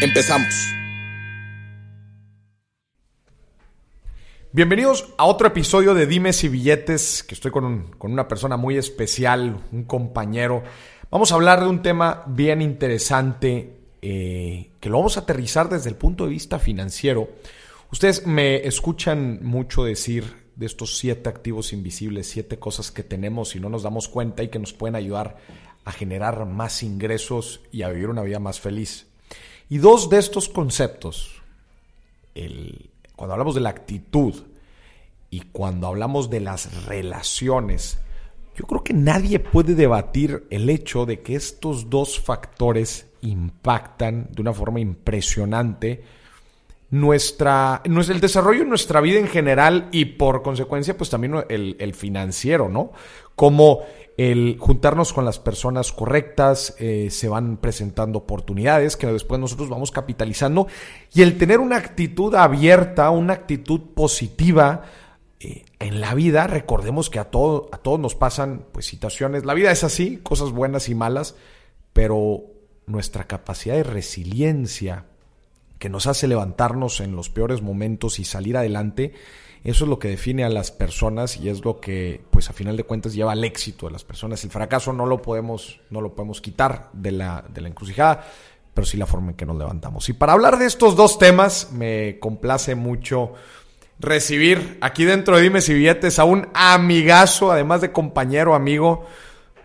Empezamos. Bienvenidos a otro episodio de Dimes y Billetes, que estoy con, un- con una persona muy especial, un compañero. Vamos a hablar de un tema bien interesante, eh, que lo vamos a aterrizar desde el punto de vista financiero. Ustedes me escuchan mucho decir de estos siete activos invisibles, siete cosas que tenemos y no nos damos cuenta y que nos pueden ayudar a generar más ingresos y a vivir una vida más feliz. Y dos de estos conceptos, el- cuando hablamos de la actitud y cuando hablamos de las relaciones, yo creo que nadie puede debatir el hecho de que estos dos factores impactan de una forma impresionante nuestra, nues- el desarrollo de nuestra vida en general y por consecuencia pues también el, el financiero, ¿no? Como el juntarnos con las personas correctas, eh, se van presentando oportunidades que después nosotros vamos capitalizando y el tener una actitud abierta, una actitud positiva eh, en la vida, recordemos que a, todo, a todos nos pasan pues situaciones, la vida es así, cosas buenas y malas, pero nuestra capacidad de resiliencia, que nos hace levantarnos en los peores momentos y salir adelante, eso es lo que define a las personas y es lo que, pues a final de cuentas, lleva al éxito de las personas. El fracaso no lo podemos, no lo podemos quitar de la, de la encrucijada, pero sí la forma en que nos levantamos. Y para hablar de estos dos temas, me complace mucho recibir aquí dentro de Dimes y Billetes a un amigazo, además de compañero, amigo,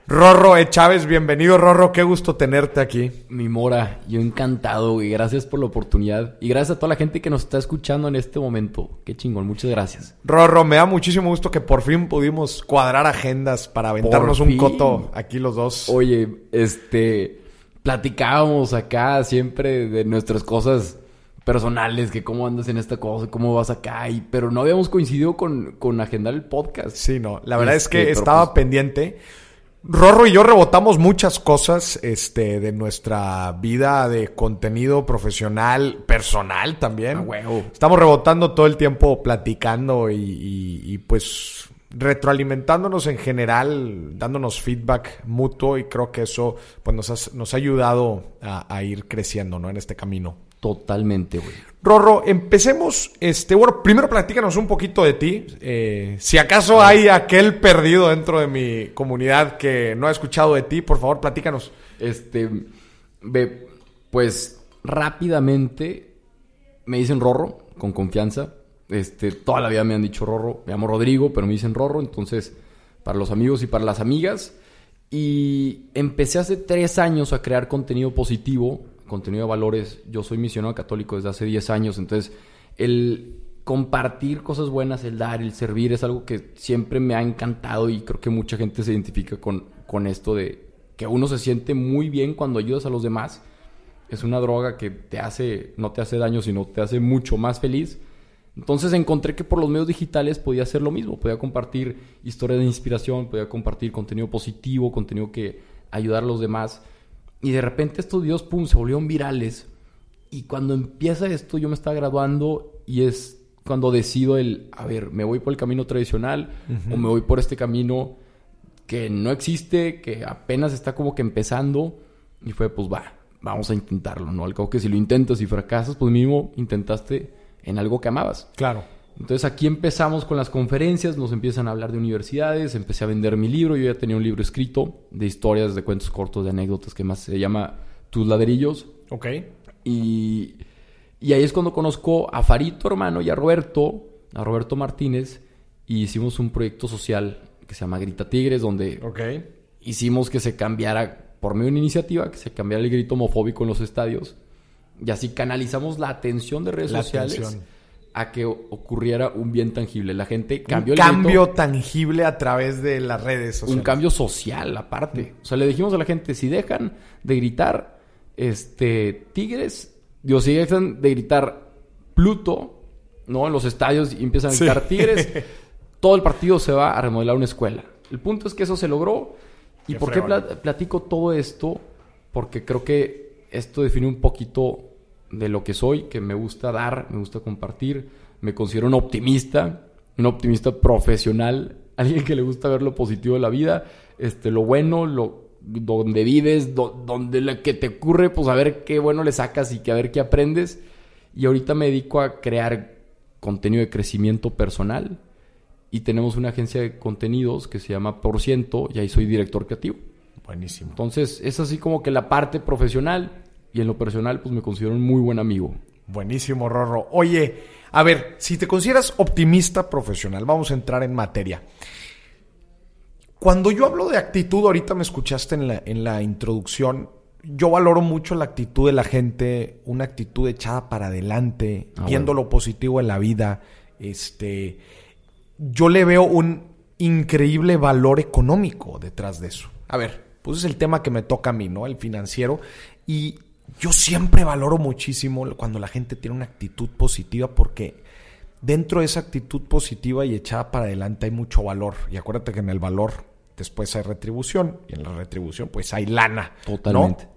Rorro E. Chávez. Bienvenido, Rorro, qué gusto tenerte aquí. Mi Mora, yo encantado, güey. Gracias por la oportunidad. Y gracias a toda la gente que nos está escuchando en este momento. Qué chingón, muchas gracias. Rorro, me da muchísimo gusto que por fin pudimos cuadrar agendas para aventarnos un coto aquí los dos. Oye, este. Platicábamos acá siempre de nuestras cosas personales, que cómo andas en esta cosa, cómo vas acá, y, pero no habíamos coincidido con, con agendar el podcast. Sí, no, la verdad es Este, que pero estaba pues- pendiente. Rorro y yo rebotamos muchas cosas este, de nuestra vida de contenido profesional, personal también. Huevo. Estamos rebotando todo el tiempo platicando y, y- y, pues retroalimentándonos en general, dándonos feedback mutuo y creo que eso pues nos, has- nos ha ayudado a, a ir creciendo ¿no? en este camino. Totalmente, güey. Rorro, empecemos. Este, bueno, primero platícanos un poquito de ti. Eh, si acaso hay aquel perdido dentro de mi comunidad que no ha escuchado de ti, por favor, platícanos. Este, ve, pues rápidamente me dicen Rorro, con confianza. Este, toda la vida me han dicho Rorro. Me llamo Rodrigo, pero me dicen Rorro. Entonces, para los amigos y para las amigas. Y empecé hace tres años a crear contenido positivo, contenido de valores. Yo soy misionero católico desde hace 10 años. Entonces, el compartir cosas buenas, el dar, el servir, es algo que siempre me ha encantado y creo que mucha gente se identifica con, con esto de que uno se siente muy bien cuando ayudas a los demás. Es una droga que te hace, no te hace daño, sino te hace mucho más feliz. Entonces encontré que por los medios digitales podía hacer lo mismo, podía compartir historias de inspiración, podía compartir contenido positivo, contenido que ayudar a los demás. Y de repente estos videos, pum, se volvieron virales. Y cuando empieza esto, yo me estaba graduando y es cuando decido el, a ver, me voy por el camino tradicional o me voy por este camino que no existe, que apenas está como que empezando. Y fue, pues va, vamos a intentarlo, ¿no? Al cabo que si lo intentas y fracasas, pues mínimo intentaste en algo que amabas. Claro. Entonces aquí empezamos con las conferencias, nos empiezan a hablar de universidades, empecé a vender mi libro, yo ya tenía un libro escrito de historias, de cuentos cortos, de anécdotas, que más se llama Tus ladrillos. Ok. Y, y ahí es cuando conozco a Farito, hermano, y a Roberto, a Roberto Martínez, y hicimos un proyecto social que se llama Grita Tigres, donde hicimos que se cambiara, por medio de una iniciativa, que se cambiara el grito homofóbico en los estadios. Y así canalizamos la atención de redes La sociales atención. A que ocurriera un bien tangible. La gente cambió un el cambio grito, tangible a través de las redes sociales. un cambio social aparte. O sea, le dijimos a la gente, si dejan de gritar, Este, Tigres, digo, si dejan de gritar Pluto, ¿no? En los estadios y empiezan a gritar Tigres, todo el partido se va a remodelar una escuela. El punto es que eso se logró. ¿Y Qué por qué fregón. platico todo esto? Porque creo que esto define un poquito de lo que soy, que me gusta dar, me gusta compartir, me considero un optimista, un optimista profesional, alguien que le gusta ver lo positivo de la vida, este, lo bueno, lo donde vives, do- donde lo que te ocurre, pues a ver qué bueno le sacas y que a ver qué aprendes. Y ahorita me dedico a crear contenido de crecimiento personal y tenemos una agencia de contenidos que se llama Por Ciento y ahí soy director creativo. Buenísimo. Entonces, es así como que la parte profesional y en lo personal, pues me considero un muy buen amigo. Buenísimo, Rorro. Oye, a ver, si te consideras optimista profesional, vamos a entrar en materia. Cuando yo hablo de actitud, ahorita me escuchaste en la, en la introducción, yo valoro mucho la actitud de la gente, una actitud echada para adelante, Ah, viendo bueno. lo positivo en la vida. Este, yo le veo un increíble valor económico detrás de eso. A ver, pues es el tema que me toca a mí, ¿no? El financiero. Y yo siempre valoro muchísimo cuando la gente tiene una actitud positiva porque dentro de esa actitud positiva y echada para adelante hay mucho valor. Y acuérdate que en el valor después hay retribución y en la retribución pues hay lana. ¿no? Totalmente.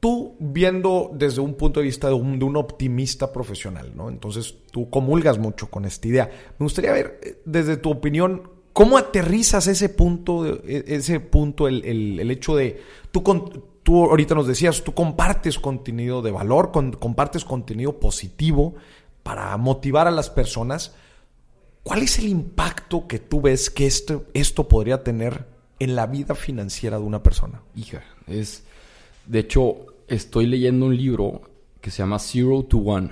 Tú viendo desde un punto de vista de un, de un optimista profesional, ¿no? Entonces tú comulgas mucho con esta idea. Me gustaría ver, eh, desde tu opinión, ¿cómo aterrizas ese punto, e- ese punto, el, el- el hecho de, tú, con- tú ahorita nos decías, tú compartes contenido de valor, con- compartes contenido positivo para motivar a las personas. ¿Cuál es el impacto que tú ves que esto, esto podría tener en la vida financiera de una persona? Hija, es... De hecho, estoy leyendo un libro que se llama Zero to One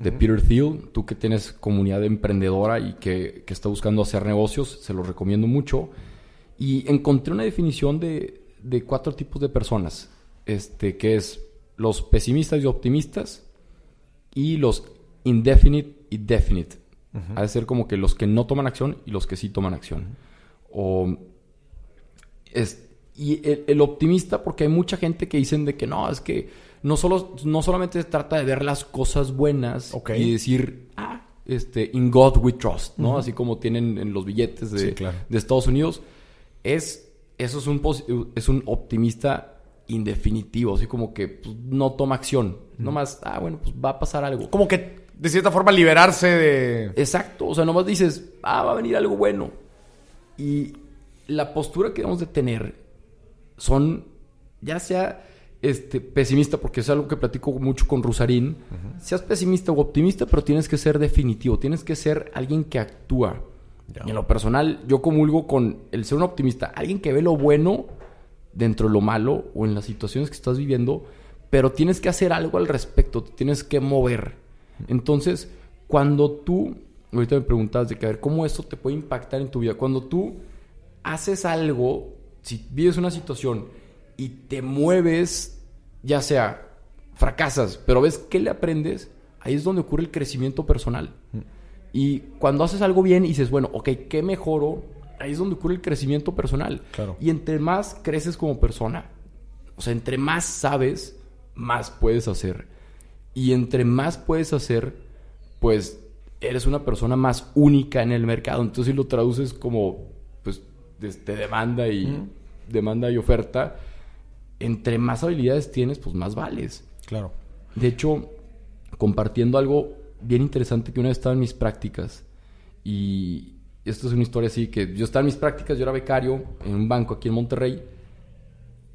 de Peter Thiel. Tú que tienes comunidad emprendedora y que, que está buscando hacer negocios, se lo recomiendo mucho. Y encontré una definición de, de cuatro tipos de personas. Este, que es los pesimistas y optimistas y los indefinite y definite. Ha de ser como que los que no toman acción y los que sí toman acción. O es, y el, el optimista, porque hay mucha gente que dicen de que no, es que no, solo, no solamente se trata de ver las cosas buenas y decir, ah, este, in God we trust, ¿no? Así como tienen en los billetes de, Sí, claro. de Estados Unidos. Es, eso es un, es un optimista indefinitivo, así como que pues, no toma acción. Nomás, ah, bueno, pues va a pasar algo. Como que de cierta forma liberarse de... Exacto, o sea, nomás dices, ah, va a venir algo bueno. Y la postura que debemos de tener son, ya sea este, pesimista, porque es algo que platico mucho con Rusarín, seas pesimista o optimista, pero tienes que ser definitivo, tienes que ser alguien que actúa. Y en lo personal, yo comulgo con el ser un optimista, alguien que ve lo bueno dentro de lo malo o en las situaciones que estás viviendo, pero tienes que hacer algo al respecto, te tienes que mover. Entonces, cuando tú, ahorita me preguntabas de que a ver cómo esto te puede impactar en tu vida, cuando tú haces algo, si vives una situación y te mueves, ya sea fracasas, pero ves que le aprendes, ahí es donde ocurre el crecimiento personal. Y cuando haces algo bien y dices, bueno, ok, ¿qué mejoro? Ahí es donde ocurre el crecimiento personal. Claro. Y entre más creces como persona, o sea, entre más sabes, más puedes hacer. Y entre más puedes hacer, pues eres una persona más única en el mercado. Entonces, si lo traduces como, pues, este, demanda y demanda y oferta, entre más habilidades tienes, pues más vales. Claro. De hecho, compartiendo algo bien interesante que una vez estaba en mis prácticas y esto es una historia así que yo estaba en mis prácticas, yo era becario en un banco aquí en Monterrey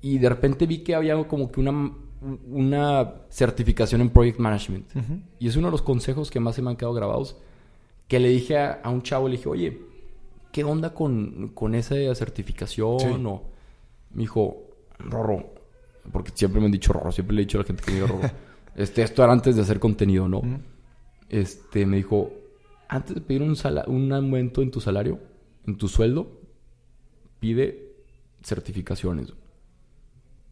y de repente vi que había como que una, una certificación en Project Management y es uno de los consejos que más se me han quedado grabados que le dije a, a un chavo, le dije, oye, ¿qué onda con, con esa certificación? Sí. O me dijo, Rorro, porque siempre me han dicho Rorro, siempre le he dicho a la gente que me diga Rorro. este, esto era antes de hacer contenido, ¿no? Este, me dijo, antes de pedir un, un aumento en tu salario, en tu sueldo, pide certificaciones.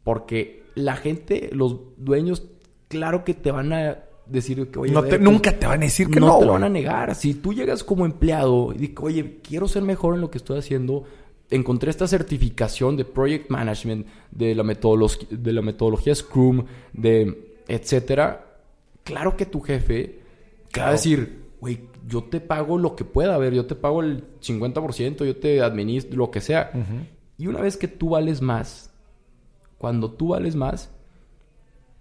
Porque la gente, los dueños, claro que te van a decir que, oye, No a te- ver, pues, nunca te van a decir que no, no, te lo van a negar. Si tú llegas como empleado y dices, oye, quiero ser mejor en lo que estoy haciendo, encontré esta certificación de Project Management, de la, metodología, de la metodología Scrum, de etcétera, claro que tu jefe va a decir, güey, yo te pago lo que pueda, a ver, yo te pago el 50%, yo te administro lo que sea. Y una vez que tú vales más, cuando tú vales más,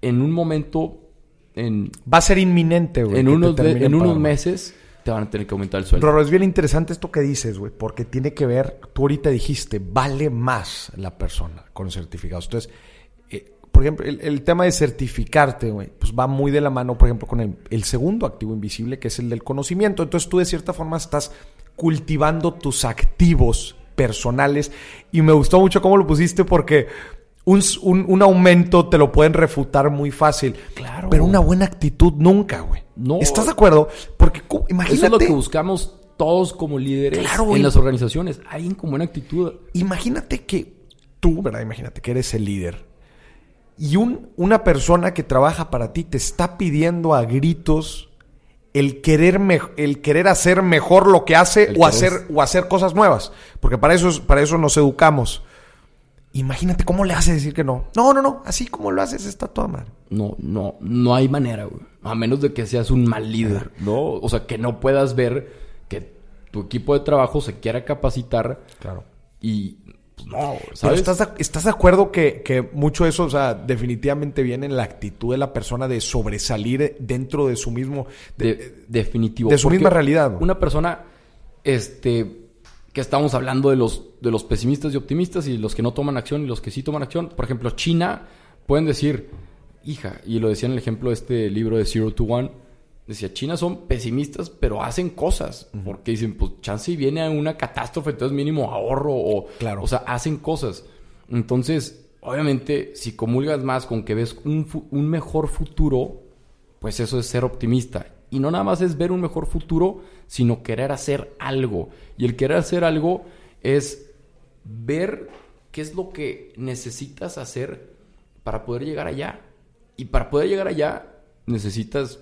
en un momento, en... Va a ser inminente, güey. En unos, en unos meses te van a tener que aumentar el sueldo. Roro, es bien interesante esto que dices, güey, porque tiene que ver, tú ahorita dijiste, vale más la persona con certificados. Entonces, por ejemplo, el, tema de certificarte, güey, pues va muy de la mano, por ejemplo, con el, el segundo activo invisible, que es el del conocimiento. Entonces, tú de cierta forma estás cultivando tus activos personales. Y me gustó mucho cómo lo pusiste porque un, un, aumento te lo pueden refutar muy fácil. Claro. Pero una buena actitud nunca, güey. No. ¿Estás de acuerdo? Porque imagínate. Eso es lo que buscamos todos como líderes en las organizaciones. Alguien con buena actitud. Imagínate que tú, ¿verdad? Imagínate que eres el líder. Y un, una persona que trabaja para ti te está pidiendo a gritos el querer, el querer hacer mejor lo que hace o hacer, o hacer cosas nuevas. Porque para eso, para eso nos educamos. Imagínate cómo le hace decir que no. No, no, no. Así como lo haces está toda mal. No, no, no hay manera, güey. A menos de que seas un mal líder, ¿no? O sea, que no puedas ver que tu equipo de trabajo se quiera capacitar. Claro. Y pues, no, ¿sabes? estás, de, ¿estás de acuerdo que, que, mucho de eso, o sea, definitivamente viene en la actitud de la persona de sobresalir dentro de su mismo... De, definitivo. De su misma realidad. Una persona, este que estamos hablando de los, de los pesimistas y optimistas y los que no toman acción y los que sí toman acción. Por ejemplo, China pueden decir, hija, y lo decía en el ejemplo de este libro de Zero to One, decía, China son pesimistas, pero hacen cosas. Porque dicen, pues chance y viene una catástrofe, entonces mínimo ahorro o... Claro. O sea, hacen cosas. Entonces, obviamente, si comulgas más con que ves un, un mejor futuro, pues eso es ser optimista. Y no nada más es ver un mejor futuro, sino querer hacer algo. Y el querer hacer algo es ver qué es lo que necesitas hacer para poder llegar allá. Y para poder llegar allá necesitas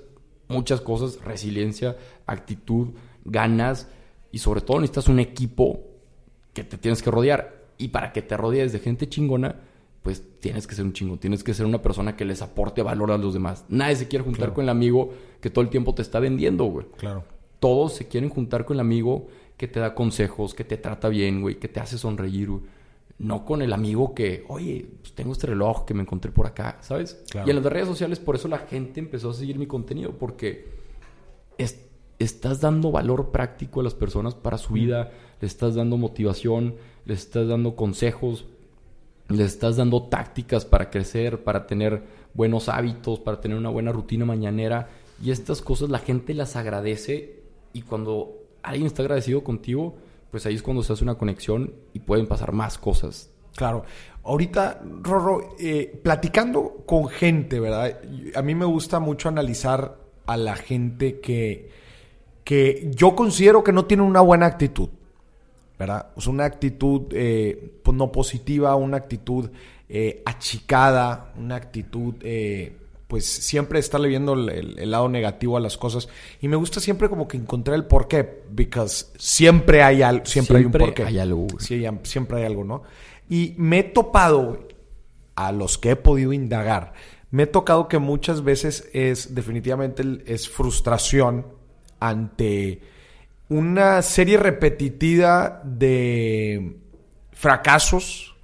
muchas cosas, resiliencia, actitud, ganas y sobre todo necesitas un equipo que te tienes que rodear. Y para que te rodees de gente chingona, pues tienes que ser un chingo, tienes que ser una persona que les aporte valor a los demás. Nadie se quiere juntar con el amigo que todo el tiempo te está vendiendo, güey. Claro. Todos se quieren juntar con el amigo que te da consejos, que te trata bien, güey, que te hace sonreír, güey. No con el amigo que, oye, pues tengo este reloj que me encontré por acá, ¿sabes? Y en las redes sociales, por eso la gente empezó a seguir mi contenido, porque estás dando valor práctico a las personas para su vida, le estás dando motivación, le estás dando consejos, le estás dando tácticas para crecer, para tener buenos hábitos, para tener una buena rutina mañanera. Y estas cosas la gente las agradece y cuando alguien está agradecido contigo, pues ahí es cuando se hace una conexión y pueden pasar más cosas. Claro. Ahorita, Rorro, eh, platicando con gente, ¿verdad? A mí me gusta mucho analizar a la gente que, que yo considero que no tiene una buena actitud. ¿verdad? Es una actitud eh, pues, no positiva, una actitud eh, achicada, una actitud, eh, pues siempre estarle viendo el, lado negativo a las cosas. Y me gusta siempre como que encontrar el porqué, porque siempre hay, algo, siempre, hay un porqué. hay algo. siempre hay algo, ¿no? Y me he topado, a los que he podido indagar, me he tocado que muchas veces es definitivamente es frustración ante una serie repetitiva de fracasos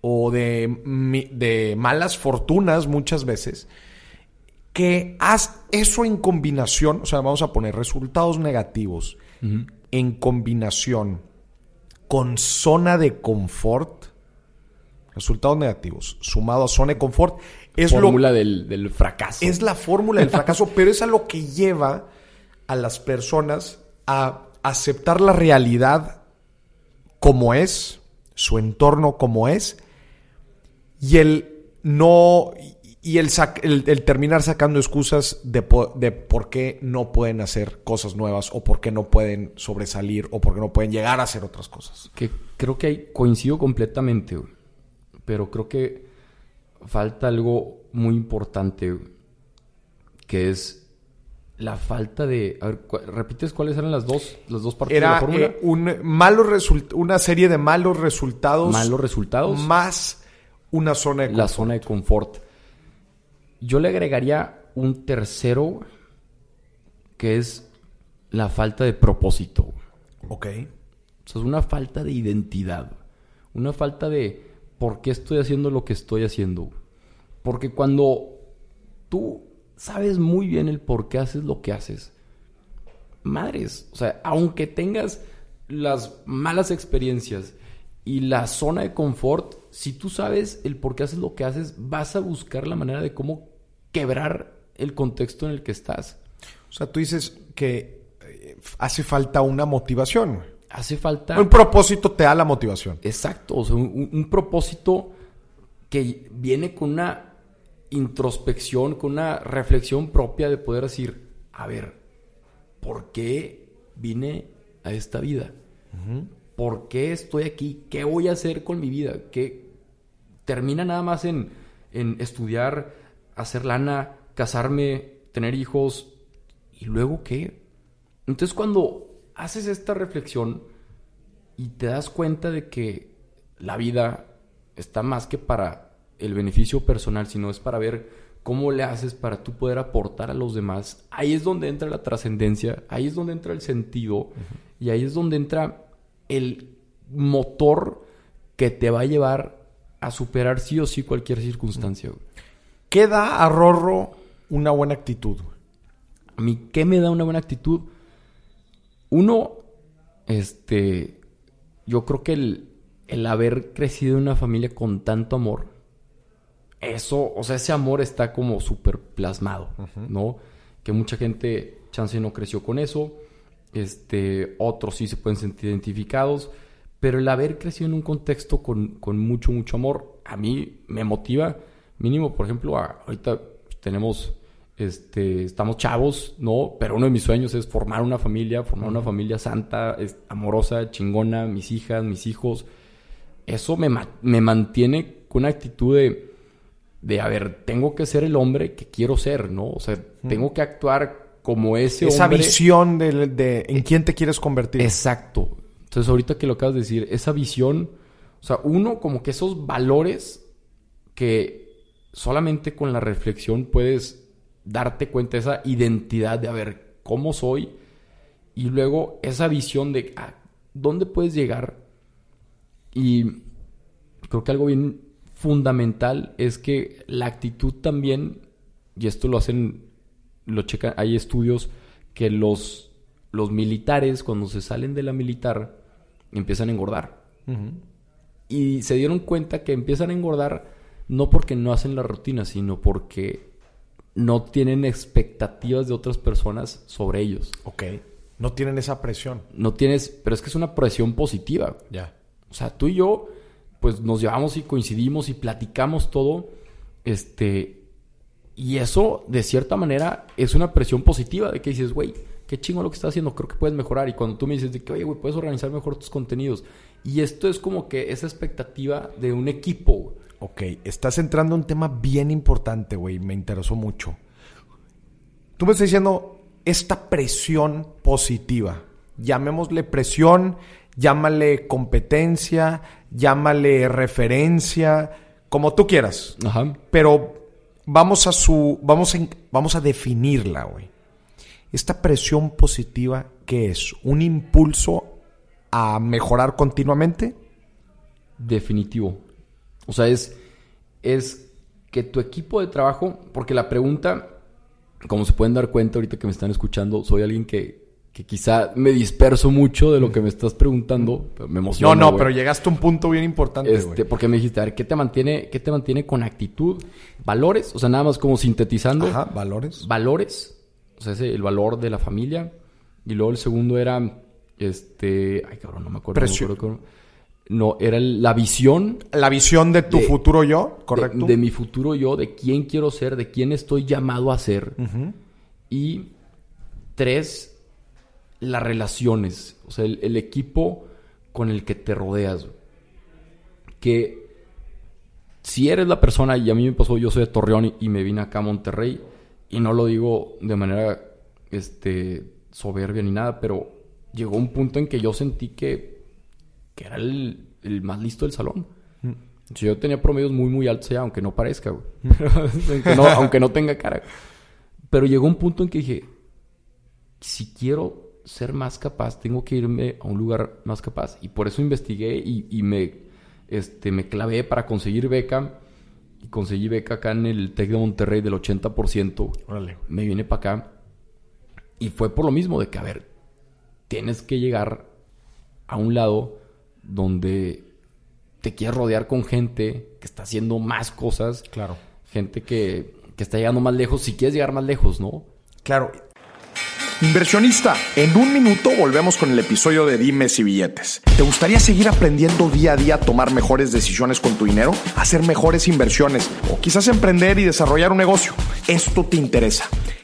o de, de malas fortunas muchas veces, que haz eso en combinación, o sea, vamos a poner resultados negativos en combinación con zona de confort, resultados negativos, sumado a zona de confort, es la fórmula del, del fracaso. Es la fórmula del fracaso, pero es a lo que lleva a las personas a aceptar la realidad como es, su entorno como es, y el no y el, el, terminar sacando excusas de, de, por qué no pueden hacer cosas nuevas o por qué no pueden sobresalir o por qué no pueden llegar a hacer otras cosas. Que creo que hay, coincido completamente, pero creo que falta algo muy importante, que es la falta de... A ver, cu- ¿repites cuáles eran las dos, las dos partes de la fórmula? eh, un result- una serie de malos resultados. Malos resultados. Más una zona de la confort. zona de confort. Yo le agregaría un tercero, que es la falta de propósito. Ok. O sea, es una falta de identidad. Una falta de por qué estoy haciendo lo que estoy haciendo. Porque cuando tú sabes muy bien el por qué haces lo que haces, madres, o sea, aunque tengas las malas experiencias y la zona de confort, si tú sabes el por qué haces lo que haces, vas a buscar la manera de cómo quebrar el contexto en el que estás. O sea, tú dices que eh, hace falta una motivación. Hace falta... Un propósito te da la motivación. Exacto, o sea, un, un propósito que viene con una introspección, con una reflexión propia de poder decir, a ver, ¿por qué vine a esta vida? ¿Por qué estoy aquí? ¿Qué voy a hacer con mi vida? ¿Qué termina nada más en, en estudiar, hacer lana, casarme, tener hijos? ¿Y luego qué? Entonces cuando haces esta reflexión y te das cuenta de que la vida está más que para el beneficio personal, sino es para ver cómo le haces para tú poder aportar a los demás. Ahí es donde entra la trascendencia, ahí es donde entra el sentido y ahí es donde entra el motor que te va a llevar a superar sí o sí cualquier circunstancia. güey. ¿Qué da a Rorro una buena actitud? A mí, ¿qué me da una buena actitud? Uno, este, yo creo que el, el haber crecido en una familia con tanto amor, eso, o sea, ese amor está como súper plasmado, ¿no? Que mucha gente, chance no creció con eso, este, otros sí se pueden sentir identificados, pero el haber crecido en un contexto con, con mucho, mucho amor, a mí me motiva, mínimo, por ejemplo, a- ahorita tenemos, este, estamos chavos, ¿no? Pero uno de mis sueños es formar una familia, formar una familia santa, es- amorosa, chingona, mis hijas, mis hijos. Eso me, me mantiene con una actitud de, de, a ver, tengo que ser el hombre que quiero ser, ¿no? O sea, tengo que actuar como ese Esa hombre. visión de, de en quién te quieres convertir. Exacto. Entonces, ahorita que lo acabas de decir, esa visión, o sea, uno como que esos valores que solamente con la reflexión puedes darte cuenta, esa identidad de, a ver, cómo soy, y luego esa visión de a dónde puedes llegar. Y creo que algo bien fundamental es que la actitud también, y esto lo hacen, lo checan, hay estudios que los, los militares cuando se salen de la militar empiezan a engordar. Y se dieron cuenta que empiezan a engordar no porque no hacen la rutina, sino porque no tienen expectativas de otras personas sobre ellos. Ok. No tienen esa presión. No tienes, pero es que es una presión positiva. Ya. O sea, tú y yo, pues nos llevamos y coincidimos y platicamos todo. Este. Y eso, de cierta manera, es una presión positiva de que dices, güey, qué chingo lo que estás haciendo, creo que puedes mejorar. Y cuando tú me dices de que, oye, güey, puedes organizar mejor tus contenidos. Y esto es como que esa expectativa de un equipo. güey. Ok, estás entrando en un tema bien importante, güey. Me interesó mucho. Tú me estás diciendo esta presión positiva. Llamémosle presión, llámale competencia, llámale referencia, como tú quieras. Ajá. Pero vamos a su. Vamos a, vamos a definirla, güey. Esta presión positiva, ¿qué es? ¿Un impulso a mejorar continuamente? Definitivo. O sea, es, es que tu equipo de trabajo, porque la pregunta, como se pueden dar cuenta ahorita que me están escuchando, soy alguien que, que quizá me disperso mucho de lo que me estás preguntando, pero me No, emociona. no, güey. pero llegaste a un punto bien importante. Este, porque me dijiste, a ver, ¿qué te mantiene, qué te mantiene con actitud? ¿Valores? O sea, nada más como sintetizando. Ajá, valores. Valores. O sea, ese, el valor de la familia. Y luego el segundo era, este, ay cabrón, no me acuerdo. no me Presión. acuerdo cómo- No, era la visión La visión de tu De- futuro yo, ¿correcto? De, mi futuro yo, de quién quiero ser, de quién estoy llamado a ser. Y tres, las relaciones. O sea, el, el equipo con el que te rodeas. Que si eres la persona, y a mí me pasó, yo soy de Torreón y, y me vine acá a Monterrey, y no lo digo de manera este, soberbia ni nada, pero llegó un punto en que yo sentí que, que era el, el más listo del salón. Mm. Yo tenía promedios muy, muy altos ya, aunque no parezca, güey. aunque, no, aunque no tenga cara. Pero llegó un punto en que dije, si quiero ser más capaz, tengo que irme a un lugar más capaz. Y por eso investigué y, y me, este, me clavé para conseguir beca. Y conseguí beca acá en el TEC de Monterrey del 80%. Órale. Me vine para acá. Y fue por lo mismo de que, a ver, tienes que llegar a un lado donde te quieres rodear con gente que está haciendo más cosas. Claro. Gente que, que está llegando más lejos. Si quieres llegar más lejos, ¿no? Claro. Inversionista, en un minuto volvemos con el episodio de Dimes y Billetes. ¿Te gustaría seguir aprendiendo día a día a tomar mejores decisiones con tu dinero? Hacer mejores inversiones o quizás emprender y desarrollar un negocio. Esto te interesa.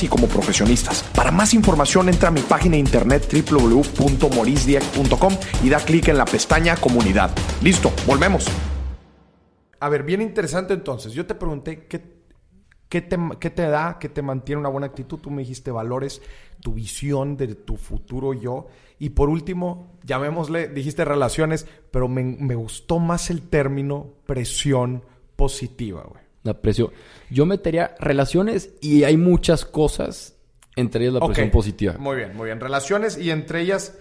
y como profesionistas. Para más información entra a mi página de internet www.morisdieck.com y da clic en la pestaña comunidad. Listo, volvemos. A ver, bien interesante entonces. Yo te pregunté qué, qué, te, qué te da, qué te mantiene una buena actitud. Tú me dijiste valores, tu visión de tu futuro yo. Y por último, llamémosle, dijiste relaciones, pero me, me gustó más el término presión positiva, güey. La presión. Yo metería relaciones y hay muchas cosas, entre ellas la presión positiva. Muy bien, muy bien. Relaciones y entre ellas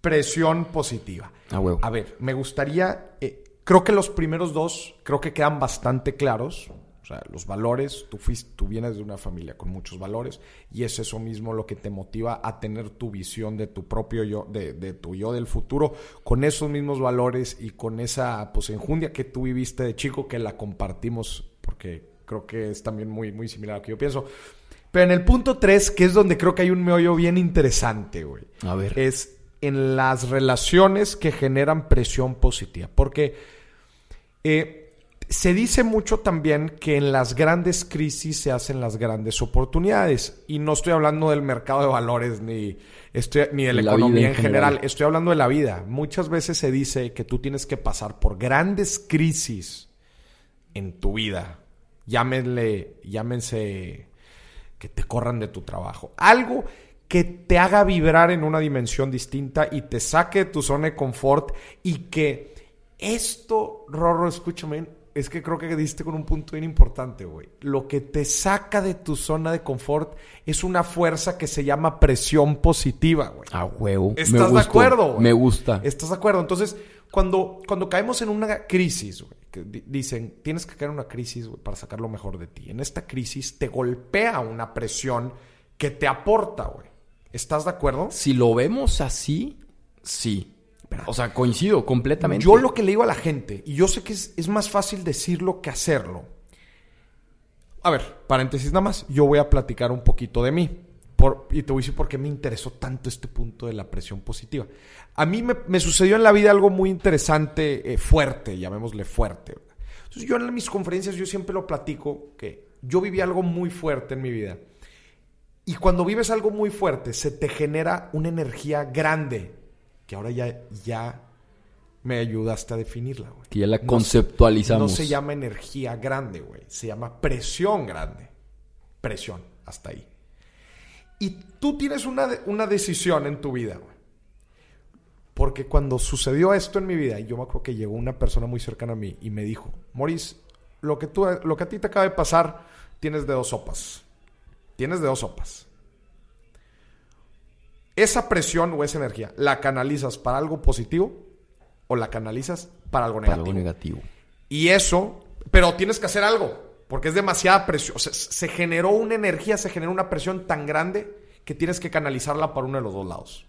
presión positiva. A huevo. A ver, me gustaría, eh, creo que los primeros dos, creo que quedan bastante claros. O sea, los valores, tú, fuiste, tú vienes de una familia con muchos valores y es eso mismo lo que te motiva a tener tu visión de tu propio yo, de, de tu yo del futuro, con esos mismos valores y con esa pues enjundia que tú viviste de chico que la compartimos porque creo que es también muy, muy similar a lo que yo pienso. Pero en el punto 3, que es donde creo que hay un meollo bien interesante, güey. A ver. Es en las relaciones que generan presión positiva. Porque eh, se dice mucho también que en las grandes crisis se hacen las grandes oportunidades. Y no estoy hablando del mercado de valores ni, estoy, ni de la, La economía en general. general. Estoy hablando de la vida. Muchas veces se dice que tú tienes que pasar por grandes crisis en tu vida. Llámenle, llámense que te corran de tu trabajo. Algo que te haga vibrar en una dimensión distinta y te saque de tu zona de confort y que esto, Rorro, escúchame, es que creo que diste con un punto bien importante, güey. Lo que te saca de tu zona de confort es una fuerza que se llama presión positiva, güey. A huevo. Me ¿Estás de gustó. acuerdo? güey? Me gusta. ¿Estás de acuerdo? Entonces, cuando, cuando caemos en una crisis, güey, que di- dicen, tienes que caer en una crisis para sacar lo mejor de ti. En esta crisis te golpea una presión que te aporta, güey. ¿Estás de acuerdo? Si lo vemos así, sí. O sea, coincido completamente. Yo lo que le digo a la gente, y yo sé que es, es más fácil decirlo que hacerlo. A ver, paréntesis nada más, yo voy a platicar un poquito de mí. Por- y te voy a decir por qué me interesó tanto este punto de la presión positiva. A mí me, me sucedió en la vida algo muy interesante, eh, fuerte, llamémosle fuerte. Entonces yo en mis conferencias yo siempre lo platico, que yo viví algo muy fuerte en mi vida. Y cuando vives algo muy fuerte, se te genera una energía grande, que ahora ya, ya me ayudaste a definirla, güey. Que ya la No se- conceptualizamos. No se llama energía grande, güey. Se llama presión grande. Presión, hasta ahí. Y tú tienes una, una decisión en tu vida, güey. Porque cuando sucedió esto en mi vida, y yo me acuerdo que llegó una persona muy cercana a mí y me dijo, Maurice, lo que, tú, lo que a ti te acaba de pasar, tienes de dos sopas. Tienes de dos sopas. Esa presión o esa energía, ¿la canalizas para algo positivo o la canalizas para algo Para negativo? algo negativo. Y eso, pero tienes que hacer algo, porque es demasiada presión. O sea, se generó una energía, se generó una presión tan grande que tienes que canalizarla para uno de los dos lados.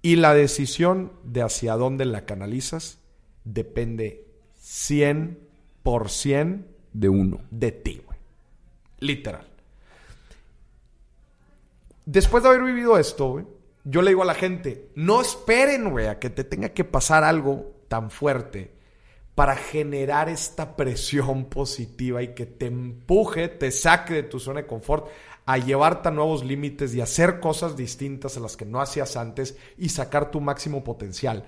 Y la decisión de hacia dónde la canalizas depende 100% De uno. de ti, güey. Literal. después de haber vivido esto, güey, yo le digo a la gente, no esperen, güey, a que te tenga que pasar algo tan fuerte para generar esta presión positiva y que te empuje, te saque de tu zona de confort a llevarte a nuevos límites y hacer cosas distintas a las que no hacías antes y sacar tu máximo potencial.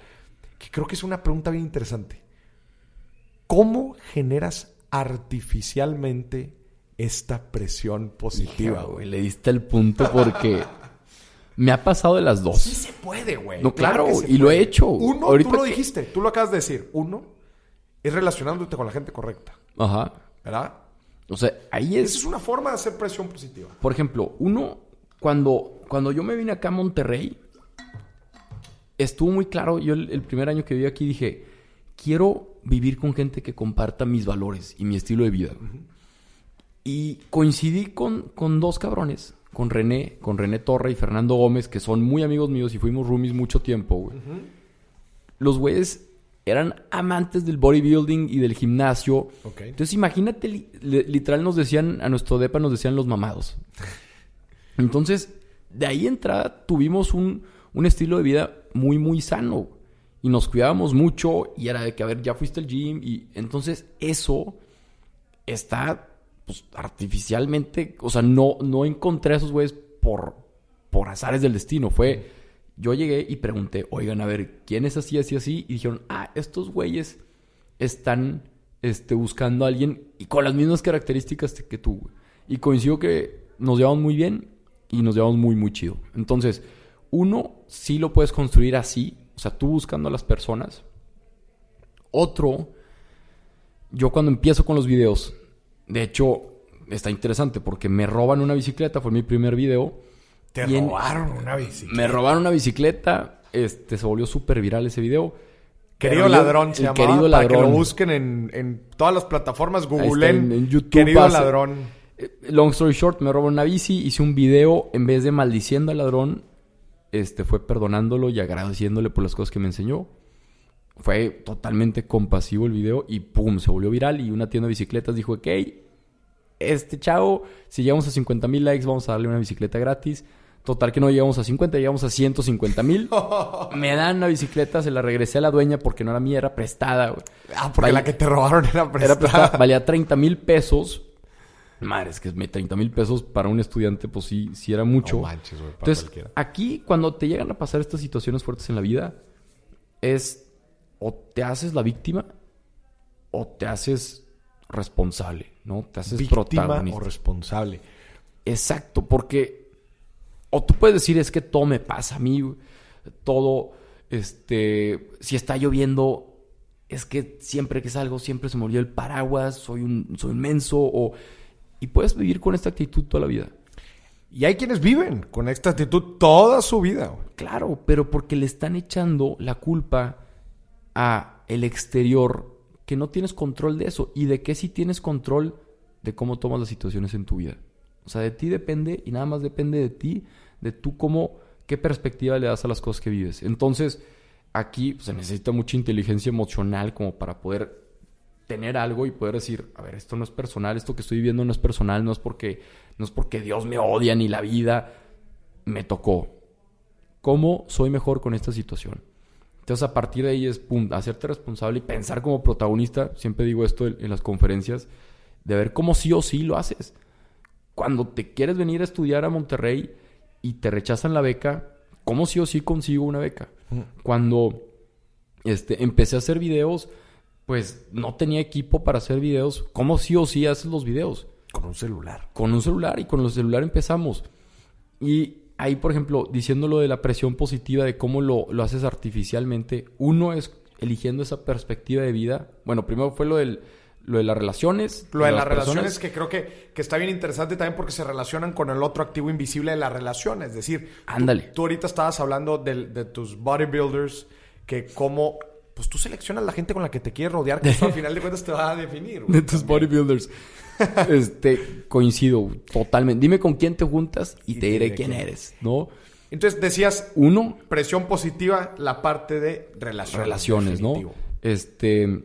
Que creo que es una pregunta bien interesante. ¿Cómo generas artificialmente esta presión positiva, güey? Le diste el punto porque me ha pasado de las dos. Sí se puede, güey. No, claro, y lo he hecho. Uno, Ahorita tú lo dijiste, tú lo acabas de decir. Uno, es relacionándote con la gente correcta, Ajá. ¿verdad? O sea, ahí Esa es. es una forma de hacer presión positiva. Por ejemplo, uno, cuando, cuando yo me vine acá a Monterrey, estuvo muy claro. Yo el, el primer año que viví aquí dije, quiero vivir con gente que comparta mis valores y mi estilo de vida. Y coincidí con, con dos cabrones, con René, con René Torre y Fernando Gómez, que son muy amigos míos y fuimos roomies mucho tiempo, güey. Los güeyes eran amantes del bodybuilding y del gimnasio. Entonces imagínate, li- li- literal nos decían, a nuestro depa nos decían los mamados. Entonces, de ahí entrada tuvimos un, un estilo de vida muy, muy sano. Y nos cuidábamos mucho y era de que, a ver, ya fuiste al gym. Y entonces eso está, pues, artificialmente, o sea, no, no encontré a esos güeyes por, por azares del destino. Fue, yo llegué y pregunté, oigan, a ver, ¿quién es así, así, así? Y dijeron, ah, estos güeyes están este, buscando a alguien y con las mismas características que tú. Y coincido que nos llevamos muy bien y nos llevamos muy, muy chido. Entonces, uno, sí lo puedes construir así, o sea, tú buscando a las personas. Otro, yo cuando empiezo con los videos, de hecho, está interesante porque me roban una bicicleta, fue mi primer video. Te Y en- robaron una bicicleta. Me robaron una bicicleta, este, se volvió súper viral ese video. Querido Pero yo- ladrón se el llamaba, querido para que lo ladrón. busquen en, en todas las plataformas, está, googleen en- en YouTube Querido hace- ladrón. Eh, Long story short, me robó una bici, hice un video, en vez de maldiciendo al ladrón, este, fue perdonándolo y agradeciéndole por las cosas que me enseñó. Fue totalmente compasivo el video y pum, se volvió viral y una tienda de bicicletas dijo, ok, este chavo, si llegamos a 50 mil likes vamos a darle una bicicleta gratis. Total que no llegamos a 50, llegamos a 150 mil. me dan la bicicleta, se la regresé a la dueña porque no era mía, era prestada. güey. Ah, porque la que te robaron era Era prestada. prestada, valía 30 mil pesos. Madre, es que 30 mil pesos para un estudiante, pues sí, sí era mucho. No manches, güey, para Entonces, cualquiera. aquí cuando te llegan a pasar estas situaciones fuertes en la vida, es o te haces la víctima o te haces responsable, ¿no? Te haces Víctima protagonista. o responsable. Exacto, porque o tú puedes decir es que todo me pasa a mí, todo, este, si está lloviendo, es que siempre que salgo siempre se me olvida el paraguas, soy un, soy menso, o, y puedes vivir con esta actitud toda la vida. Y hay quienes viven con esta actitud toda su vida. Claro, pero porque le están echando la culpa a el exterior que no tienes control de eso y de que sí tienes control de cómo tomas las situaciones en tu vida. O sea, de ti depende y nada más depende de ti, de tú cómo, qué perspectiva le das a las cosas que vives. Entonces, aquí pues, se necesita mucha inteligencia emocional como para poder tener algo y poder decir, a ver, esto no es personal, esto que estoy viviendo no es personal, no es porque no es porque Dios me odia ni la vida me tocó. ¿Cómo soy mejor con esta situación? Entonces, a partir de ahí es pum, hacerte responsable y pensar como protagonista. Siempre digo esto en, en las conferencias, de ver cómo sí o sí lo haces. Cuando te quieres venir a estudiar a Monterrey y te rechazan la beca, ¿cómo sí o sí consigo una beca? Cuando este, empecé a hacer videos, pues no tenía equipo para hacer videos. ¿Cómo sí o sí haces los videos? Con un celular. con un celular y con el celular empezamos. Y ahí, por ejemplo, diciendo lo de la presión positiva, de cómo lo, lo haces artificialmente, uno es eligiendo esa perspectiva de vida. Bueno, primero fue lo, del, lo de las relaciones. Lo de las personas. relaciones que creo que, que está bien interesante también porque se relacionan con el otro activo invisible de la relación. Es decir, Ándale. Tú, ahorita estabas hablando del- de, tus bodybuilders, que cómo, pues tú seleccionas la gente con la que te quieres rodear, que eso al final de cuentas te va a definir. güey. De tus bodybuilders. este, coincido totalmente. Dime con quién te juntas y, te diré quién eres, ¿no? Entonces decías, Uno, presión positiva, la parte de relaciones. relaciones, ¿no? Este,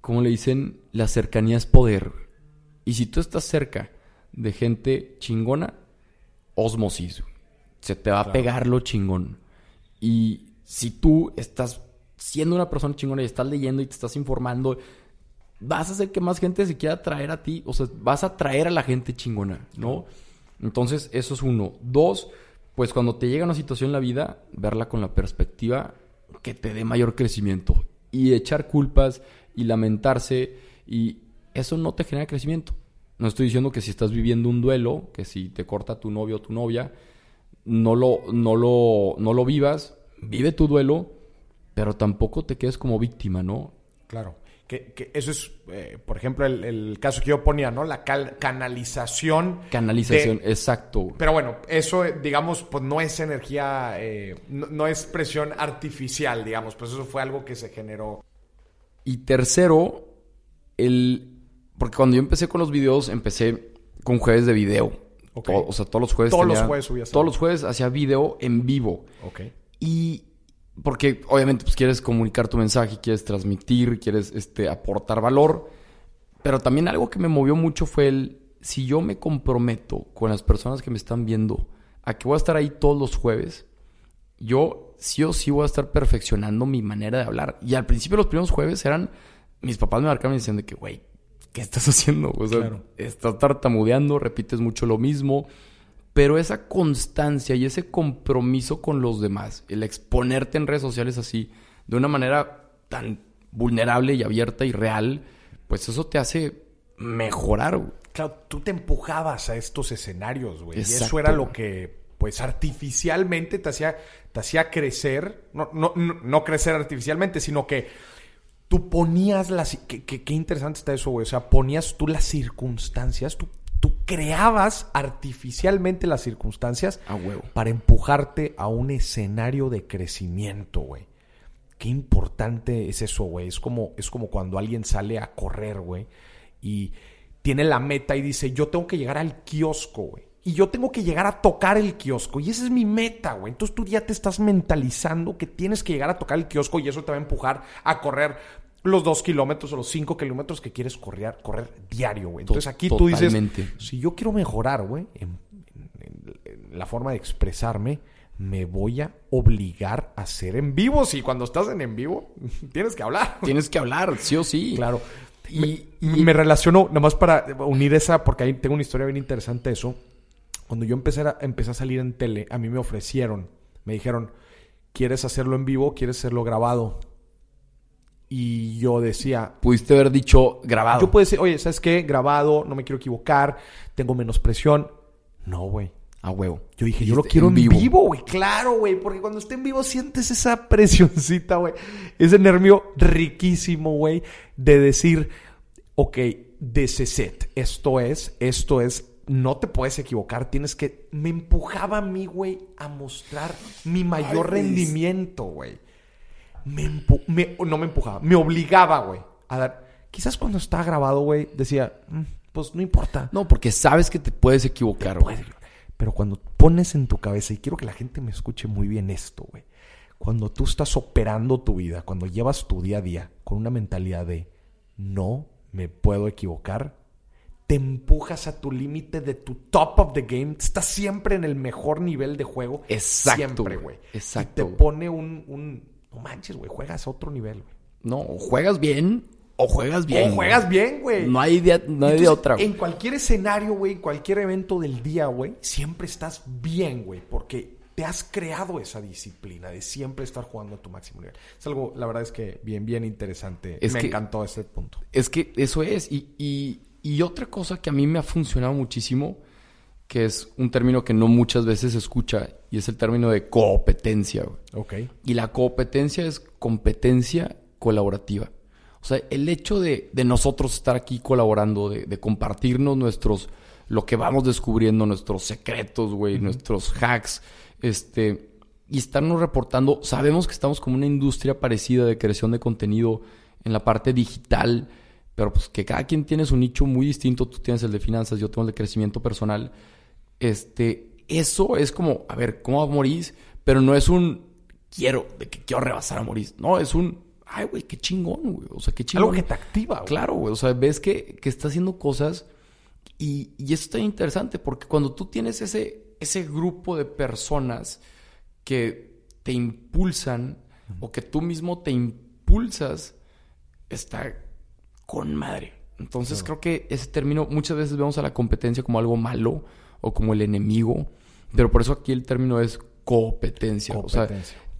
como le dicen, la cercanía es poder. Y si tú estás cerca de gente chingona, osmosis. se te va a pegar lo chingón. Y si tú estás siendo una persona chingona y estás leyendo y te estás informando, vas a hacer que más gente se quiera traer a ti. O sea, vas a traer a la gente chingona, ¿no? Entonces, eso es uno. Dos, pues cuando te llega una situación en la vida, verla con la perspectiva que te dé mayor crecimiento. Y echar culpas y lamentarse y eso no te genera crecimiento. No estoy diciendo que si estás viviendo un duelo, que si te corta tu novio o tu novia, no lo, no lo, no lo vivas, vive tu duelo, pero tampoco te quedes como víctima, ¿no? Claro. Que, eso es, eh, por ejemplo, el, caso que yo ponía, ¿no? La canalización. Canalización, exacto. Pero bueno, eso, digamos, pues no es energía, eh, no, es presión artificial, digamos, pues eso fue algo que se generó. Y tercero, el... Porque cuando yo empecé con los videos, empecé con jueves de video. o sea, todos los jueves. Todos los jueves Todos los jueves hacía video en vivo. Ok. Y porque obviamente pues quieres comunicar tu mensaje, quieres transmitir, quieres este, aportar valor. Pero también algo que me movió mucho fue el, si yo me comprometo con las personas que me están viendo a que voy a estar ahí todos los jueves, yo sí o sí voy a estar perfeccionando mi manera de hablar. Y al principio los primeros jueves eran, mis papás me marcaban y decían de que, güey, ¿qué estás haciendo? O sea, estás tartamudeando, repites mucho lo mismo. Pero esa constancia y ese compromiso con los demás, el exponerte en redes sociales así, de una manera tan vulnerable y abierta y real, pues eso te hace mejorar. Claro, tú te empujabas a estos escenarios, güey. Y eso era lo que, pues, artificialmente te hacía, te hacía crecer. No, no, no, crecer artificialmente, sino que tú ponías las... Qué, qué interesante está eso, güey. O sea, ponías tú las circunstancias, tú tú creabas artificialmente las circunstancias para empujarte a un escenario de crecimiento, güey. Qué importante es eso, güey. Es como, es como cuando alguien sale a correr, güey, y tiene la meta y dice, yo tengo que llegar al kiosco, güey. Y yo tengo que llegar a tocar el kiosco. Y esa es mi meta, güey. Entonces tú ya te estás mentalizando que tienes que llegar a tocar el kiosco y eso te va a empujar a correr los dos kilómetros o los cinco kilómetros que quieres correr, correr diario, güey. Entonces aquí tú dices, si yo quiero mejorar, güey, en, la forma de expresarme, me voy a obligar a ser en vivo. Si cuando estás en en vivo, tienes que hablar. Tienes que hablar, sí o sí. Claro. Y me, relaciono, nomás para unir esa, porque ahí tengo una historia bien interesante eso. Cuando yo empecé a, empecé a salir en tele, a mí me ofrecieron, me dijeron, ¿quieres hacerlo en vivo? ¿Quieres hacerlo grabado? Y yo decía... Pudiste haber dicho grabado. Yo puedo decir, oye, ¿sabes qué? Grabado, no me quiero equivocar, tengo menos presión. No, güey. A huevo. Yo dije, yo lo quiero en vivo, güey. Claro, güey. Porque cuando esté en vivo sientes esa presioncita, güey. Ese nervio riquísimo, güey. De decir, ok, de set. Esto es, esto es. No te puedes equivocar. Tienes que. Me empujaba a mí, güey, a mostrar mi mayor rendimiento, güey me, no me empujaba, me obligaba, güey, a dar. Quizás cuando estaba grabado, güey, decía, mm, pues no importa. No, porque sabes que te puedes equivocar, güey. Pero cuando pones en tu cabeza, y quiero que la gente me escuche muy bien esto, güey. Cuando tú estás operando tu vida, cuando llevas tu día a día con una mentalidad de no me puedo equivocar, te empujas a tu límite de tu top of the game. Estás siempre en el mejor nivel de juego. Exacto. Siempre, güey. Exacto. Y te pone un no manches, güey, juegas a otro nivel, güey. No, juegas bien o juegas bien. O juegas bien, güey. No hay idea, no hay de otra. En cualquier escenario, güey, cualquier evento del día, güey, siempre estás bien, güey, porque te has creado esa disciplina de siempre estar jugando a tu máximo nivel. Es algo, la verdad es que bien, bien interesante. Es me encantó ese punto. Es que eso es. Y, y, y otra cosa que a mí me ha funcionado muchísimo que es un término que no muchas veces se escucha y es el término de competencia. Ok. Y la competencia es competencia colaborativa. O sea, el hecho de, nosotros estar aquí colaborando, de, compartirnos nuestros, lo que vamos descubriendo, nuestros secretos, güey, nuestros hacks, este, y estarnos reportando, sabemos que estamos como una industria parecida de creación de contenido en la parte digital, pero pues que cada quien tiene su nicho muy distinto, tú tienes el de finanzas, yo tengo el de crecimiento personal, este, eso es como, a ver, ¿cómo va Morís? Pero no es un quiero, de que quiero rebasar a Morís. No, es un, ay, güey, qué chingón, güey. O sea, qué chingón. Algo que te activa, güey. Claro, güey. O sea, ves que, que está haciendo cosas y, y eso está interesante porque cuando tú tienes ese, ese grupo de personas que te impulsan o que tú mismo te impulsas está con madre. Entonces creo que ese término muchas veces vemos a la competencia como algo malo o como el enemigo, pero por eso aquí el término es competencia. O sea,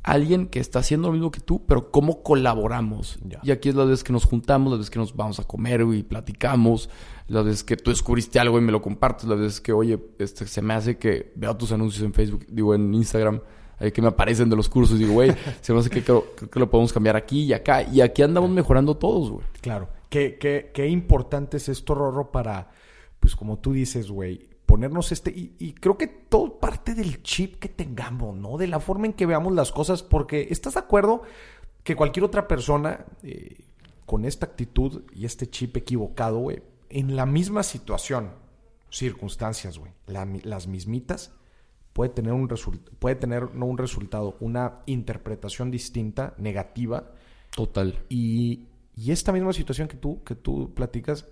alguien que está haciendo lo mismo que tú, pero cómo colaboramos. Y aquí es la vez que nos juntamos, las veces que nos vamos a comer y platicamos, las veces que tú descubriste algo y me lo compartes, las veces que, oye, este, se me hace que veo tus anuncios en Facebook, digo, en Instagram, eh, que me aparecen de los cursos, digo, güey, se me hace que creo, que lo podemos cambiar aquí y acá. Y aquí andamos mejorando todos, güey. Claro. Qué, qué, qué importante es esto, Rorro, para, pues como tú dices, güey, ponernos este, y, creo que todo parte del chip que tengamos, ¿no? De la forma en que veamos las cosas, porque estás de acuerdo que cualquier otra persona eh, con esta actitud y este chip equivocado, güey, en la misma situación, circunstancias, güey, las mismitas, puede tener un puede tener no un resultado, una interpretación distinta, negativa. Total. Y, y esta misma situación que tú, que tú platicas,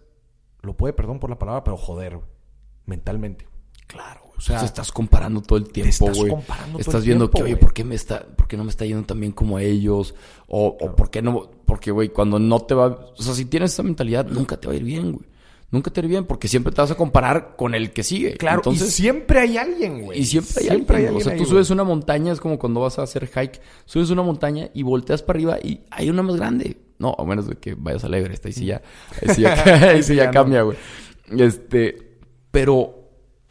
lo puede, perdón por la palabra, pero joder, mentalmente. Claro, O sea, estás comparando todo el tiempo, güey. Estás, comparando estás viendo que, oye, ¿por qué me está, por qué no me está yendo tan bien como ellos? O, o por qué no, porque, güey, cuando no te va, o sea, si tienes esa mentalidad, nunca te va a ir bien, güey. Nunca te va a ir bien porque siempre te vas a comparar con el que sigue. Claro, Entonces, y siempre hay alguien, güey. Y siempre hay alguien. o sea, tú subes una montaña, es como cuando vas a hacer hike, subes una montaña y volteas para arriba y hay una más grande. No, a menos de que vayas a la Everest, ahí sí ya, ahí sí ya, ahí sí ya cambia, güey. Este, pero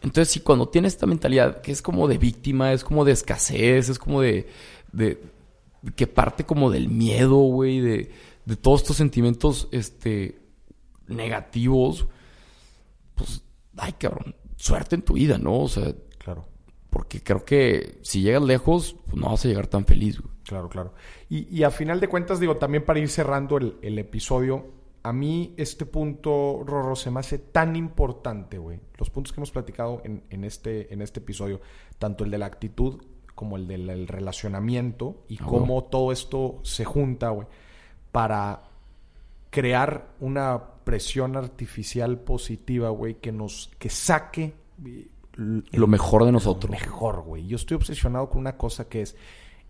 entonces sí, cuando tienes esta mentalidad que es como de víctima, es como de escasez, es como de, de que parte como del miedo, güey, de, de todos estos sentimientos este, negativos, pues, ay, cabrón, suerte en tu vida, ¿no? O sea, claro. Porque creo que si llegas lejos, pues no vas a llegar tan feliz, güey. Claro, claro. Y, y a final de cuentas, digo, también para ir cerrando el, el episodio, a mí este punto, Rorro, se me hace tan importante, güey. Los puntos que hemos platicado en, este, en este episodio, tanto el de la actitud como el del relacionamiento y ah, cómo todo esto se junta, güey, para crear una presión artificial positiva, güey, que nos, que saque lo mejor de nosotros. Lo mejor, güey. Yo estoy obsesionado con una cosa que es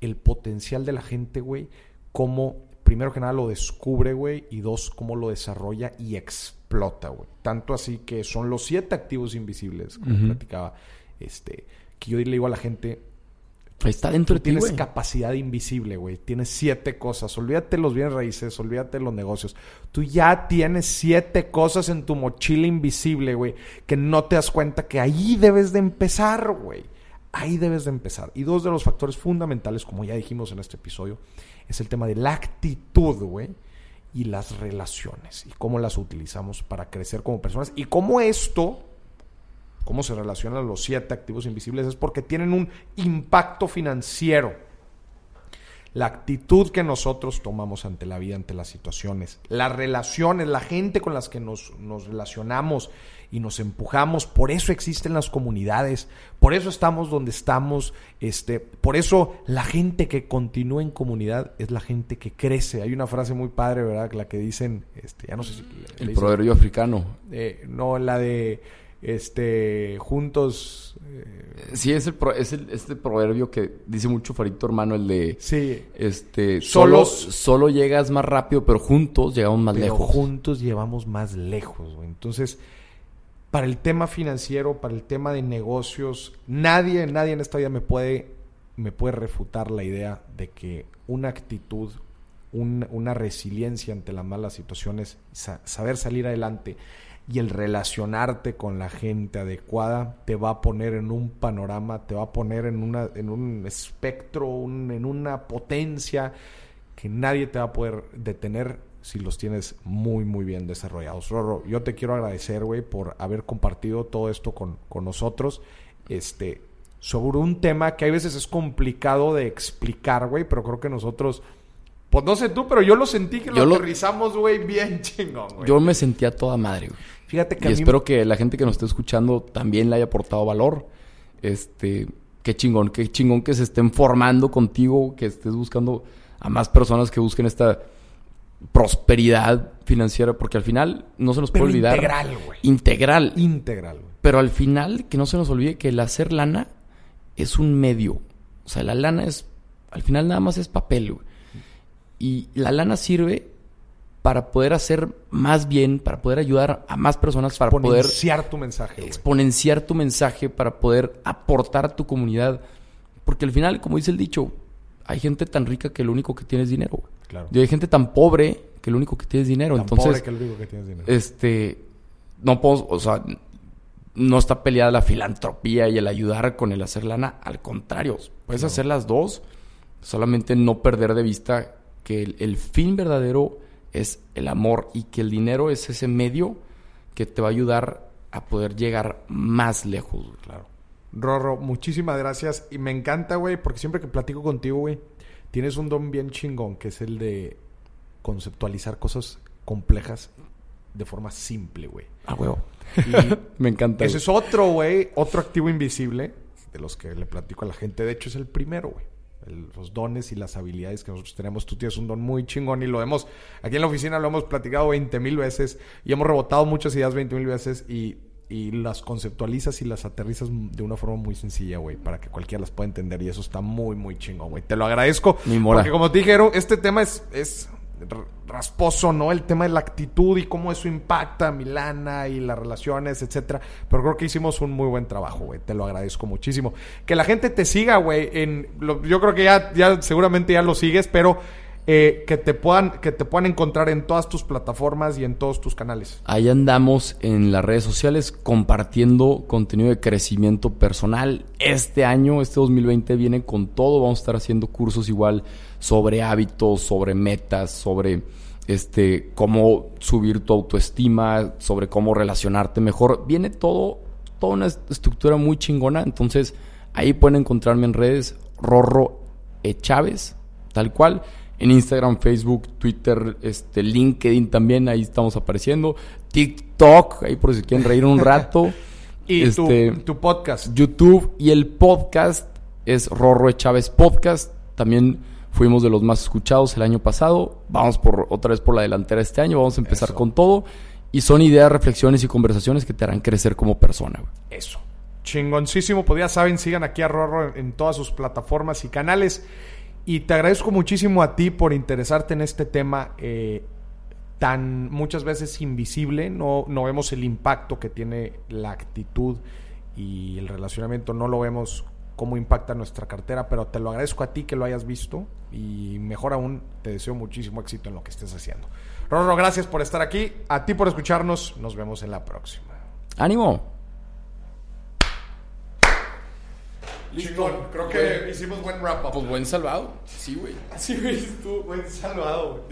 el potencial de la gente, güey, cómo primero que nada lo descubre, güey, y dos, cómo lo desarrolla y explota, güey. Tanto así que son los siete activos invisibles, como platicaba, este, que yo le digo a la gente, Está dentro de ti, Tienes capacidad invisible, güey. Tienes siete cosas. Olvídate los bienes raíces, olvídate los negocios. Tú ya tienes siete cosas en tu mochila invisible, güey, que no te das cuenta que ahí debes de empezar, güey. Ahí debes de empezar. Y dos de los factores fundamentales, como ya dijimos en este episodio, es el tema de la actitud, güey, y las relaciones, y cómo las utilizamos para crecer como personas, y cómo esto, cómo se relacionan los siete activos invisibles, es porque tienen un impacto financiero la actitud que nosotros tomamos ante la vida, ante las situaciones, las relaciones, la gente con las que nos, relacionamos y nos empujamos, por eso existen las comunidades, por eso estamos donde estamos, este, por eso la gente que continúa en comunidad es la gente que crece. Hay una frase muy padre, ¿verdad? La que dicen, este, ya no sé si... El proverbio africano. Eh, no, la de este, juntos. Eh, sí, es, el, es el, este proverbio que dice mucho Farito hermano, el de. Sí. Este, solo, solo llegas más rápido, pero juntos llegamos más pero lejos. Juntos llevamos más lejos, Entonces, para el tema financiero, para el tema de negocios, nadie, nadie en esta vida me puede, me puede refutar la idea de que una actitud, una resiliencia ante las malas situaciones, saber salir adelante y el relacionarte con la gente adecuada te va a poner en un panorama, te va a poner en, una, en un espectro, en una potencia que nadie te va a poder detener si los tienes muy, muy bien desarrollados. Rorro, yo te quiero agradecer, güey, por haber compartido todo esto con, con nosotros. Este, sobre un tema que a veces es complicado de explicar, güey, pero creo que nosotros pues no sé tú, pero yo lo sentí que lo, lo aterrizamos, güey, bien chingón, güey. Yo me sentía toda madre, güey. Fíjate que y espero que la gente que nos esté escuchando también le haya aportado valor. Este, qué chingón, qué chingón que se estén formando contigo, que estés buscando a más personas que busquen esta prosperidad financiera, porque al final no se nos puede olvidar. Integral, güey. Integral. Integral, güey. Pero al final, que no se nos olvide que el hacer lana es un medio. O sea, la lana es, al final nada más es papel, güey. Y la lana sirve para poder hacer más bien, para poder ayudar a más personas, para poder exponenciar tu mensaje. exponenciar tu mensaje, para poder aportar a tu comunidad. Porque al final, como dice el dicho, hay gente tan rica que lo único que tiene es dinero. Claro. Y hay gente tan pobre que lo único que tiene es dinero. Tan Entonces, pobre que lo único que tienes dinero. este, no puedo, o sea, no está peleada la filantropía y el ayudar con el hacer lana. Al contrario, puedes hacer las dos, solamente no perder de vista que el, el fin verdadero es el amor y que el dinero es ese medio que te va a ayudar a poder llegar más lejos. Claro. Rorro, muchísimas gracias. Y me encanta, güey, porque siempre que platico contigo, güey, tienes un don bien chingón, que es el de conceptualizar cosas complejas de forma simple, güey. Ah, huevo. Me encanta. ese es otro, güey, otro activo invisible de los que le platico a la gente. De hecho, es el primero, güey. Los dones y las habilidades que nosotros tenemos. Tú tienes un don muy chingón y lo hemos, aquí en la oficina lo hemos platicado 20 mil veces y hemos rebotado muchas ideas 20 mil veces y, y las conceptualizas y las aterrizas de una forma muy sencilla, güey, para que cualquiera las pueda entender y eso está muy, muy chingón, güey. Te lo agradezco. Mi mora. Porque como te dijeron, este tema es, es rasposo, ¿no? El tema de la actitud y cómo eso impacta a Milana y las relaciones, etcétera. Pero creo que hicimos un muy buen trabajo, güey. Te lo agradezco muchísimo. Que la gente te siga, güey. En lo- yo creo que ya, ya seguramente ya lo sigues, pero eh, que te puedan, que te puedan encontrar en todas tus plataformas y en todos tus canales. Ahí andamos en las redes sociales compartiendo contenido de crecimiento personal. Este año, este 2020 viene con todo. Vamos a estar haciendo cursos igual sobre hábitos, sobre metas, sobre este cómo subir tu autoestima, sobre cómo relacionarte mejor. Viene todo, toda una est- estructura muy chingona. Entonces, ahí pueden encontrarme en redes Rorro E. Chávez, tal cual. En Instagram, Facebook, Twitter, este, LinkedIn también, ahí estamos apareciendo. TikTok, ahí por si quieren reír un rato. Y Este, tu, tu podcast. YouTube y el podcast es Rorro. Chávez Podcast. También fuimos de los más escuchados el año pasado. Vamos por otra vez por la delantera este año. Vamos a empezar Eso. con todo. Y son ideas, reflexiones y conversaciones que te harán crecer como persona. Eso. Chingoncísimo. Pues ya saben, sigan aquí a Rorro en todas sus plataformas y canales. Y te agradezco muchísimo a ti por interesarte en este tema eh, tan muchas veces invisible. No, no vemos el impacto que tiene la actitud y el relacionamiento. No lo vemos cómo impacta nuestra cartera, pero te lo agradezco a ti que lo hayas visto. Y mejor aún, te deseo muchísimo éxito en lo que estés haciendo. Rorro, gracias por estar aquí. A ti por escucharnos. Nos vemos en la próxima. ¡Ánimo! Chingón, creo que hicimos buen wrap up. Pues buen salvado. Sí, güey. Así ves tú, buen salvado. güey.